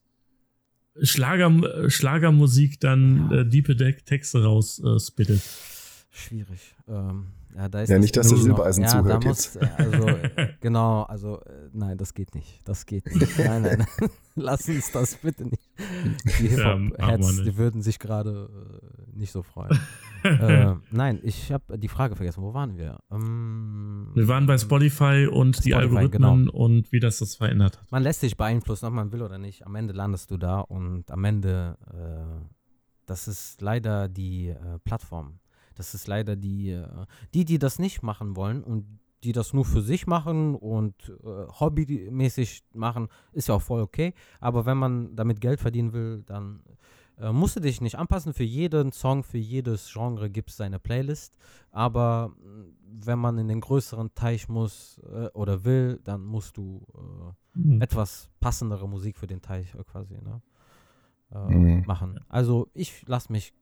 S1: Schlager, Schlagermusik dann ja. äh, diepe Texte raus äh, spittet.
S3: Schwierig. Ähm, ja, da
S2: ja nicht, dass der Silbereisen
S3: ja,
S2: zuhört
S3: da muss,
S2: jetzt.
S3: Also, genau, also äh, nein, das geht nicht. Das geht nicht. Nein, nein, nein. Lass uns das bitte nicht. Die Hip-Hop-Heads, ja, die würden sich gerade äh, nicht so freuen. äh, nein, ich habe die Frage vergessen. Wo waren wir? Ähm,
S1: wir waren bei Spotify und Spotify, die Algorithmen genau. und wie das das verändert hat.
S3: Man lässt sich beeinflussen, ob man will oder nicht. Am Ende landest du da und am Ende, äh, das ist leider die äh, Plattform das ist leider die, äh, die, die das nicht machen wollen und die das nur für sich machen und äh, hobbymäßig machen, ist ja auch voll okay. Aber wenn man damit Geld verdienen will, dann äh, musst du dich nicht anpassen. Für jeden Song, für jedes Genre gibt es seine Playlist. Aber mm, wenn man in den größeren Teich muss äh, oder will, dann musst du äh, mhm. etwas passendere Musik für den Teich äh, quasi ne? mhm. machen. Also ich lasse mich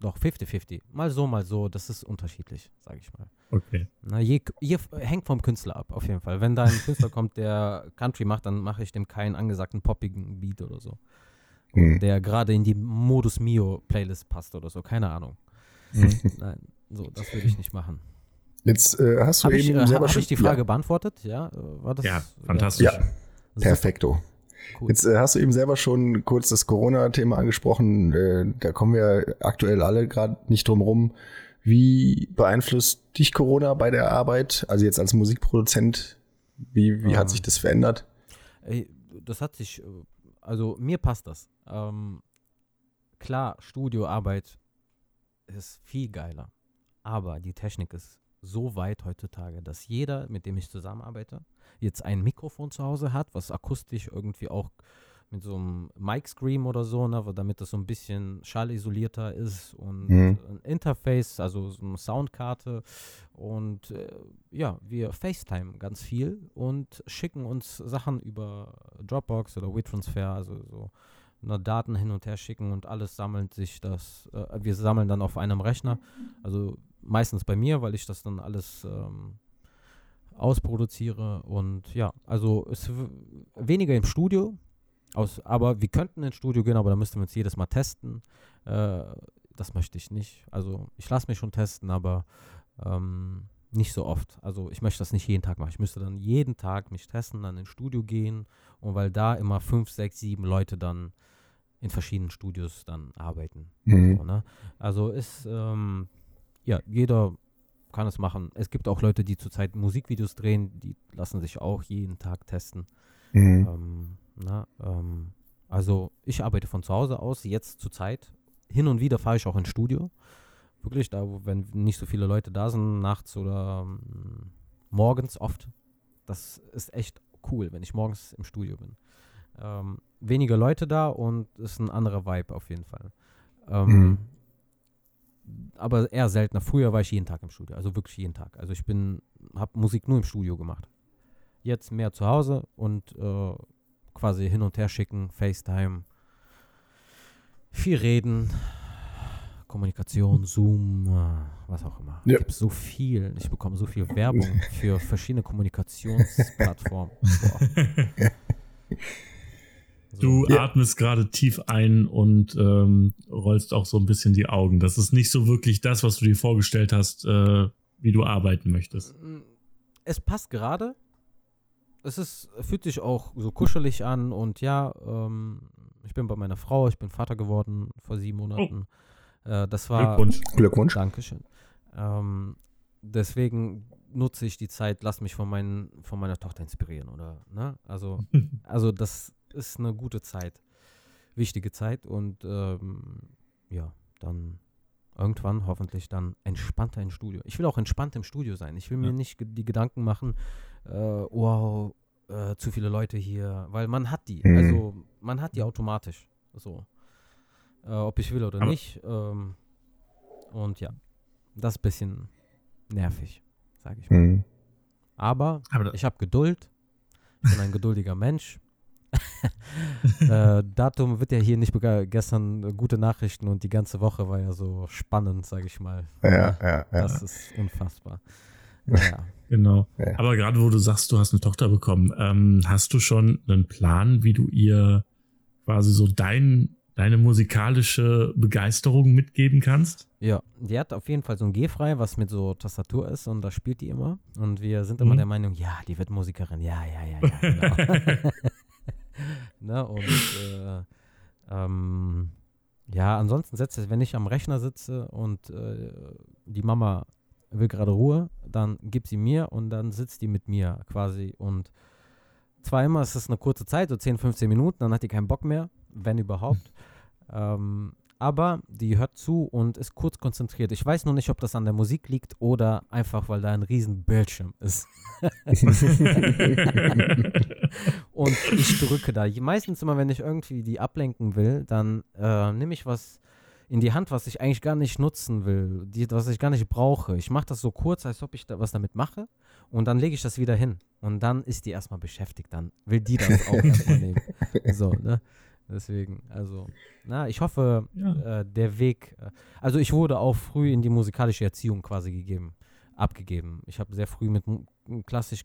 S3: doch, 50-50. Mal so, mal so. Das ist unterschiedlich, sage ich mal.
S1: Okay.
S3: Na, je, je, hängt vom Künstler ab, auf jeden Fall. Wenn da ein Künstler kommt, der Country macht, dann mache ich dem keinen angesagten poppigen Beat oder so. Mhm. Der gerade in die Modus Mio Playlist passt oder so. Keine Ahnung. Mhm. Nein, so, das würde ich nicht machen.
S2: Jetzt äh, hast du
S3: Habe ich,
S2: eben
S3: äh,
S2: selber
S3: hab
S2: schon
S3: ich die Frage beantwortet? Ja, äh, war das?
S1: Ja, fantastisch.
S2: Ja, perfekto.
S3: Cool.
S2: Jetzt äh, hast du eben selber schon kurz das Corona-Thema angesprochen. Äh, da kommen wir aktuell alle gerade nicht drum rum. Wie beeinflusst dich Corona bei der Arbeit? Also jetzt als Musikproduzent, wie, wie
S3: Ähm.
S2: hat sich das verändert?
S3: Das hat sich, äh, also mir passt das. Ähm, klar, Studioarbeit ist viel geiler, aber die Technik ist so weit heutzutage, dass jeder, mit dem ich zusammenarbeite, jetzt ein Mikrofon zu Hause hat, was akustisch irgendwie auch mit so einem Mic Scream oder so, ne, damit das so ein bisschen schallisolierter ist und
S2: Mhm.
S3: ein Interface, also so eine Soundkarte und äh, ja, wir FaceTime ganz viel und schicken uns Sachen über Dropbox oder WeTransfer, also so ne, Daten hin und her schicken und alles sammelt sich das, äh, wir sammeln dann auf einem Rechner, also meistens bei mir, weil ich das dann alles ähm, ausproduziere und ja, also es weniger im Studio, aus, aber wir könnten ins Studio gehen, aber da müssten wir uns jedes Mal testen. Äh, das möchte ich nicht. Also ich lasse mich schon testen, aber ähm, nicht so oft. Also ich möchte das nicht jeden Tag machen. Ich müsste dann jeden Tag mich testen, dann ins Studio gehen und weil da immer fünf, sechs, sieben Leute dann in verschiedenen Studios dann arbeiten.
S2: Mhm.
S3: So, ne? Also ist, ähm, ja, jeder kann es machen. Es gibt auch Leute, die zurzeit Musikvideos drehen, die lassen sich auch jeden Tag testen.
S2: Mhm.
S3: Ähm, na, ähm, also ich arbeite von zu Hause aus, jetzt zur Zeit. Hin und wieder fahre ich auch ins Studio. Wirklich, da, wenn nicht so viele Leute da sind, nachts oder ähm, morgens oft. Das ist echt cool, wenn ich morgens im Studio bin. Ähm, weniger Leute da und ist ein anderer Vibe auf jeden Fall. Ähm,
S2: Mhm.
S3: Aber eher seltener. Früher war ich jeden Tag im Studio, also wirklich jeden Tag. Also ich bin, habe Musik nur im Studio gemacht. Jetzt mehr zu Hause und äh, quasi hin und her schicken, FaceTime, viel reden, Kommunikation, Zoom, äh, was auch immer.
S2: Ja.
S3: Es gibt so viel, ich bekomme so viel Werbung für verschiedene Kommunikationsplattformen.
S1: Du
S2: Ja.
S1: atmest gerade tief ein und ähm, rollst auch so ein bisschen die Augen. Das ist nicht so wirklich das, was du dir vorgestellt hast, äh, wie du arbeiten möchtest.
S3: Es passt gerade. Es ist, fühlt sich auch so kuschelig an und ja, ähm, ich bin bei meiner Frau, ich bin Vater geworden vor sieben Monaten. Äh, das war
S1: Glückwunsch.
S2: Glückwunsch.
S3: Dankeschön. Ähm, deswegen nutze ich die Zeit, lass mich von, meinen, von meiner Tochter inspirieren, oder? Ne? Also, also das ist eine gute Zeit, wichtige Zeit und ähm, ja, dann irgendwann hoffentlich dann entspannter im Studio. Ich will auch entspannt im Studio sein. Ich will mir
S1: Ja.
S3: nicht die Gedanken machen, äh, wow, äh, zu viele Leute hier, weil man hat die.
S2: Mhm.
S3: Also man hat die automatisch. So. Äh, ob ich will oder
S1: Aber-
S3: nicht. Ähm, und ja, das ist ein bisschen nervig, sage ich mal.
S2: Mhm.
S3: Aber
S1: Aber
S3: ich habe Geduld. Ich bin ein geduldiger Mensch. äh, Datum wird ja hier nicht bega- gestern äh, gute Nachrichten und die ganze Woche war ja so spannend, sage ich mal.
S2: Ja, ja, ja.
S3: Das ist unfassbar. Naja.
S1: genau.
S2: Ja.
S1: Aber gerade wo du sagst, du hast eine Tochter bekommen, ähm, hast du schon einen Plan, wie du ihr quasi so dein, deine musikalische Begeisterung mitgeben kannst?
S3: Ja, die hat auf jeden Fall so ein G-frei, was mit so Tastatur ist und da spielt die immer. Und wir sind immer
S1: Mhm.
S3: der Meinung, ja, die wird Musikerin. Ja, ja, ja, ja, genau. ne? Und äh, ähm, ja, ansonsten setze ich, wenn ich am Rechner sitze und äh, die Mama will gerade Ruhe, dann gibt sie mir und dann sitzt die mit mir quasi. Und zwar immer ist es eine kurze Zeit, so 10, 15 Minuten, dann hat die keinen Bock mehr, wenn überhaupt. ähm, aber die hört zu und ist kurz konzentriert. Ich weiß nur nicht, ob das an der Musik liegt oder einfach, weil da ein riesen Bildschirm ist. und ich drücke da. Meistens immer, wenn ich irgendwie die ablenken will, dann äh, nehme ich was in die Hand, was ich eigentlich gar nicht nutzen will, die, was ich gar nicht brauche. Ich mache das so kurz, als ob ich da was damit mache und dann lege ich das wieder hin. Und dann ist die erstmal beschäftigt, dann will die das auch erstmal nehmen. So, ne? Deswegen, also, na, ich hoffe,
S1: Ja.
S3: äh, der Weg, äh, also ich wurde auch früh in die musikalische Erziehung quasi gegeben, abgegeben. Ich habe sehr früh mit klassisch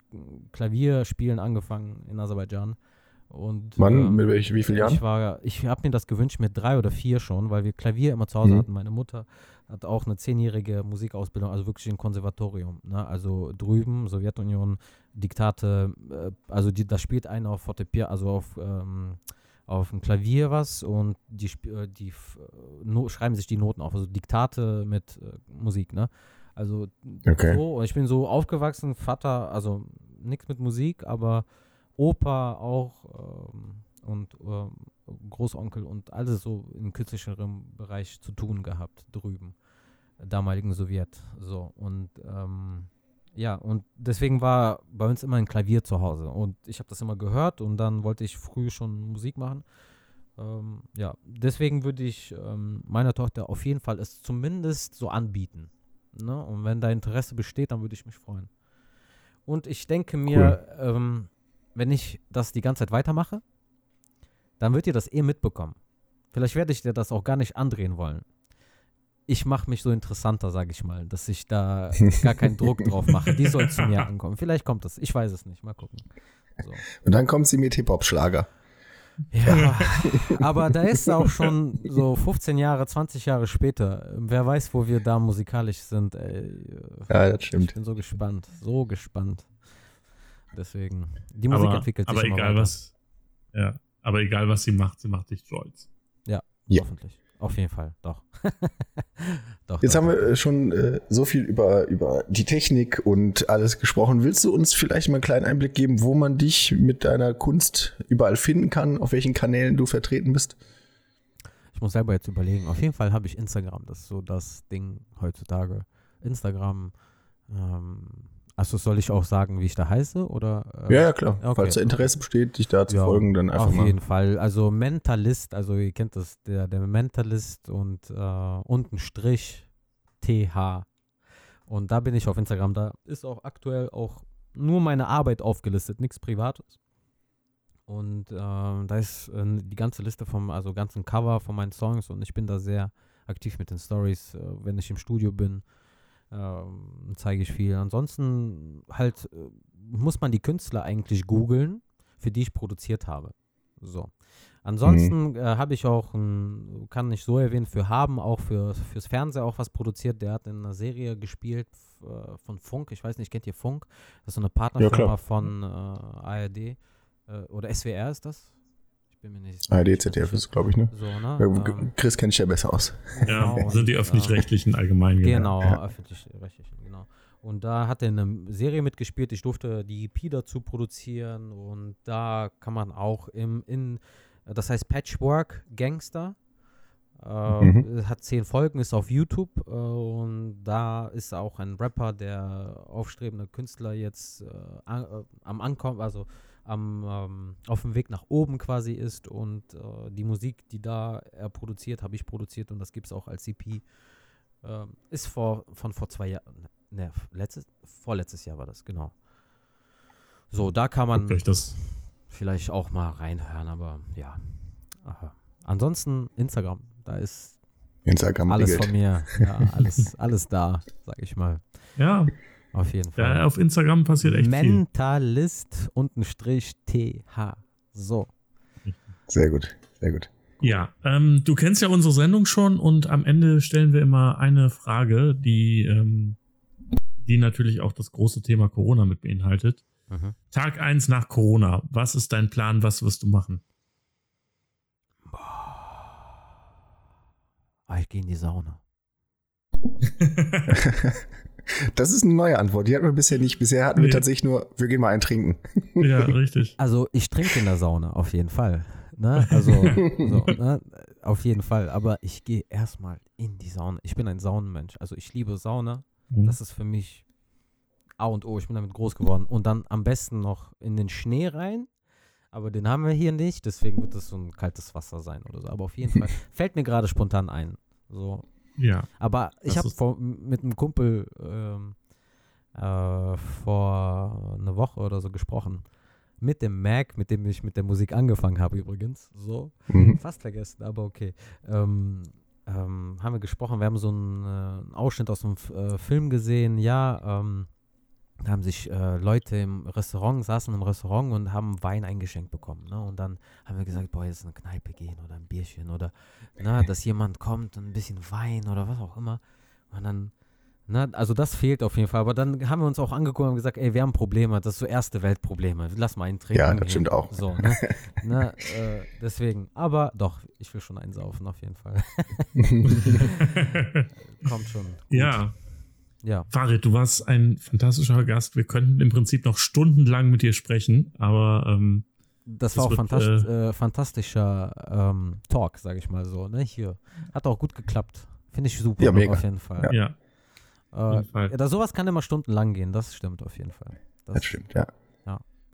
S3: Klavierspielen angefangen in Aserbaidschan Und,
S2: Wann?
S3: ähm,
S2: Mit welch, wie vielen Jahren?
S3: Ich, war- ich habe mir das gewünscht mit drei oder vier schon, weil wir Klavier immer zu Hause
S2: Mhm.
S3: hatten. Meine Mutter hat auch eine zehnjährige Musikausbildung, also wirklich ein Konservatorium. Ne? Also drüben, Sowjetunion, Diktate, äh, also die, da spielt einer auf Fortepiano, also auf, ähm, auf dem Klavier was und die, äh, die äh, no, schreiben sich die Noten auf, also Diktate mit äh, Musik, ne? Also
S2: Okay.
S3: so, ich bin so aufgewachsen, Vater, also nichts mit Musik, aber Opa auch ähm, und ähm, Großonkel und alles so im künstlerischeren Bereich zu tun gehabt drüben, damaligen Sowjet. So und ähm, ja, und deswegen war bei uns immer ein Klavier zu Hause und ich habe das immer gehört und dann wollte ich früh schon Musik machen. Ähm, ja, deswegen würde ich ähm, meiner Tochter auf jeden Fall es zumindest so anbieten. Ne? Und wenn da Interesse besteht, dann würde ich mich freuen. Und ich denke mir, ähm, wenn ich das die ganze Zeit weitermache, dann wird ihr das eh mitbekommen. Vielleicht werde ich dir das auch gar nicht andrehen wollen. Ich mache mich so interessanter, sage ich mal, dass ich da gar keinen Druck drauf mache. Die soll zu mir ankommen. Vielleicht kommt das. Ich weiß es nicht. Mal gucken. So.
S2: Und dann kommt sie mit Hip-Hop-Schlager.
S3: Ja, aber da ist auch schon so 15 Jahre, 20 Jahre später. Wer weiß, wo wir da musikalisch sind. Ey.
S2: Ja, das
S3: Ich
S2: stimmt.
S3: bin so gespannt, so gespannt. Deswegen, die Musik
S1: aber,
S3: entwickelt sich
S1: aber
S3: immer
S1: egal
S3: weiter.
S1: was. Ja, aber egal was sie macht, sie macht dich stolz.
S2: Ja.
S3: Hoffentlich. Auf jeden Fall, doch. doch
S2: Jetzt
S3: doch,
S2: haben wir äh, schon äh, so viel über, über die Technik und alles gesprochen. Willst du uns vielleicht mal einen kleinen Einblick geben, wo man dich mit deiner Kunst überall finden kann, auf welchen Kanälen du vertreten bist?
S3: Ich muss selber jetzt überlegen. Auf jeden Fall habe ich Instagram. Das ist so das Ding heutzutage. Instagram. Ähm, also soll ich auch sagen, wie ich da heiße? Oder, äh,
S2: Ja, ja, klar.
S3: okay.
S2: Falls da Interesse besteht, dich da zu
S3: Ja,
S2: folgen, dann einfach
S3: Auf
S2: mal.
S3: jeden Fall. Also Mentalist, also ihr kennt das, der, der Mentalist und äh, unten Strich TH. Und da bin ich auf Instagram. Da ist auch aktuell auch nur meine Arbeit aufgelistet, nichts Privates. Und ähm, da ist äh, die ganze Liste vom, also ganzen Cover von meinen Songs und ich bin da sehr aktiv mit den Stories, äh, wenn ich im Studio bin, ähm, zeige ich viel. Ansonsten halt äh, muss man die Künstler eigentlich googeln, für die ich produziert habe. So. Ansonsten äh, habe ich auch, ein, kann ich so erwähnen, für Haben auch für, fürs Fernsehen auch was produziert. Der hat in einer Serie gespielt äh, von Funk. Ich weiß nicht, kennt ihr Funk? Das ist so eine Partnerfirma
S2: klar.
S3: von äh, ARD äh, oder SWR ist das? Ich bin mir nicht
S2: ARD, ZDF ist, glaube ich, ne?
S3: so, ne?
S2: Ja,
S3: Ähm,
S2: Chris kennt sich ja besser aus.
S1: Ja,
S3: Genau,
S1: sind die öffentlich-rechtlichen allgemein
S3: Genau,
S1: genannt.
S3: öffentlich-rechtlich, genau. Und da hat er eine Serie mitgespielt. Ich durfte die EP dazu produzieren und da kann man auch im, in, das heißt Patchwork Gangster. Äh,
S2: Mhm.
S3: Hat zehn Folgen, ist auf YouTube äh, und da ist auch ein Rapper, der aufstrebende Künstler jetzt äh, an, äh, am Ankommen, also am, ähm, auf dem Weg nach oben quasi ist und äh, die Musik, die da er produziert, habe ich produziert und das gibt es auch als EP. Ähm, ist vor, von vor zwei Jahren, ne, letztes, vorletztes Jahr war das, genau. So, da kann man
S1: das.
S3: vielleicht auch mal reinhören, aber ja. Aha. Ansonsten Instagram, da ist
S2: Instagram
S3: alles
S2: regelt.
S3: von mir, ja, alles, alles da, sag ich mal.
S1: Ja,
S3: Auf jeden
S1: ja,
S3: Fall.
S1: auf Instagram passiert echt viel.
S3: Mentalist unten Strich TH. So.
S2: Sehr gut, sehr gut.
S1: Ja, ähm, du kennst ja unsere Sendung schon und am Ende stellen wir immer eine Frage, die, ähm, die natürlich auch das große Thema Corona mit beinhaltet.
S3: Mhm.
S1: Tag 1 nach Corona. Was ist dein Plan? Was wirst du machen?
S3: Ah, ich gehe in die Sauna.
S2: Das ist eine neue Antwort. Die hatten wir bisher nicht. Bisher hatten wir
S1: Nee.
S2: tatsächlich nur, wir gehen mal einen trinken.
S1: ja, richtig.
S3: Also ich trinke in der Sauna, auf jeden Fall. Ne? Also, so, ne? auf jeden Fall. Aber ich gehe erstmal in die Sauna. Ich bin ein Saunenmensch. Also ich liebe Sauna.
S1: Mhm.
S3: Das ist für mich A und O. Ich bin damit groß geworden. Und dann am besten noch in den Schnee rein. Aber den haben wir hier nicht. Deswegen wird es so ein kaltes Wasser sein oder so. Aber auf jeden Fall fällt mir gerade spontan ein. So.
S1: Ja.
S3: Aber ich habe mit einem Kumpel ähm, äh, vor einer Woche oder so gesprochen. Mit dem Mac, mit dem ich mit der Musik angefangen habe übrigens. So.
S2: Mhm.
S3: Fast vergessen, aber okay. Ähm, ähm, haben wir gesprochen, wir haben so einen, äh, einen Ausschnitt aus einem F- äh, Film gesehen, ja, ähm, da haben sich äh, Leute im Restaurant, saßen im Restaurant und haben Wein eingeschenkt bekommen. Ne? Und dann haben wir gesagt, boah, jetzt eine Kneipe gehen oder ein Bierchen oder na, dass jemand kommt und ein bisschen Wein oder was auch immer. Und dann, na, also das fehlt auf jeden Fall. Aber dann haben wir uns auch angeguckt und gesagt, ey, wir haben Probleme, das ist so erste Weltprobleme. Lass mal einen trinken.
S2: Ja, das
S3: gehen.
S2: stimmt auch.
S3: So, ne? ne, äh, deswegen, aber doch, ich will schon einsaufen auf jeden Fall. Kommt schon. Gut.
S1: Ja,
S3: Ja.
S1: Farid, du warst ein fantastischer Gast. Wir könnten im Prinzip noch stundenlang mit dir sprechen, aber ähm,
S3: Das
S1: Das
S3: war auch
S1: wird,
S3: fantast äh, fantastischer ähm, Talk, sage ich mal so. Ne? Hier. Hat auch gut geklappt. Finde ich super
S2: Ja, mega.
S3: auf jeden Fall.
S1: ja, auf
S3: Äh,
S1: jeden Fall.
S3: ja, da sowas kann immer stundenlang gehen, das stimmt auf jeden Fall. Das,
S2: Das stimmt, ja.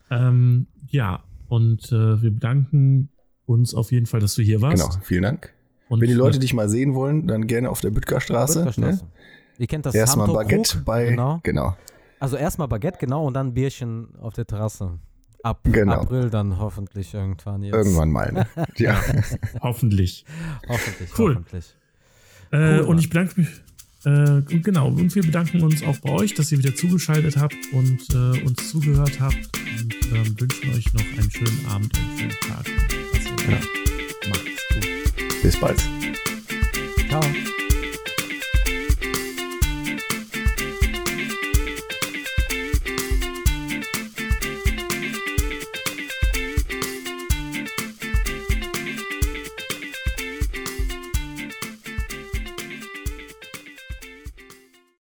S1: Ähm, ja, und äh, wir bedanken uns auf jeden Fall, dass du hier warst.
S2: Genau, vielen Dank.
S1: Und
S2: Wenn die Leute
S1: äh,
S2: dich mal sehen wollen, dann gerne auf der Büttgerstraße. Ne?
S3: Ihr kennt das
S2: Erstmal Baguette bei.
S3: Genau.
S2: genau.
S3: Also erstmal Baguette, genau, und dann Bierchen auf der Terrasse. Ab
S2: Genau.
S3: April dann hoffentlich irgendwann jetzt.
S2: Irgendwann mal. Ne? ja.
S1: hoffentlich.
S3: Hoffentlich,
S1: Cool.
S3: hoffentlich.
S1: Äh,
S3: Cool,
S1: und
S3: Mann.
S1: ich bedanke mich. Äh, und genau, und wir bedanken uns auch bei euch, dass ihr wieder zugeschaltet habt und äh, uns zugehört habt und ähm, wünschen euch noch einen schönen Abend und einen schönen Tag.
S2: Ja.
S1: macht. Macht's gut.
S2: Bis bald.
S3: Ciao.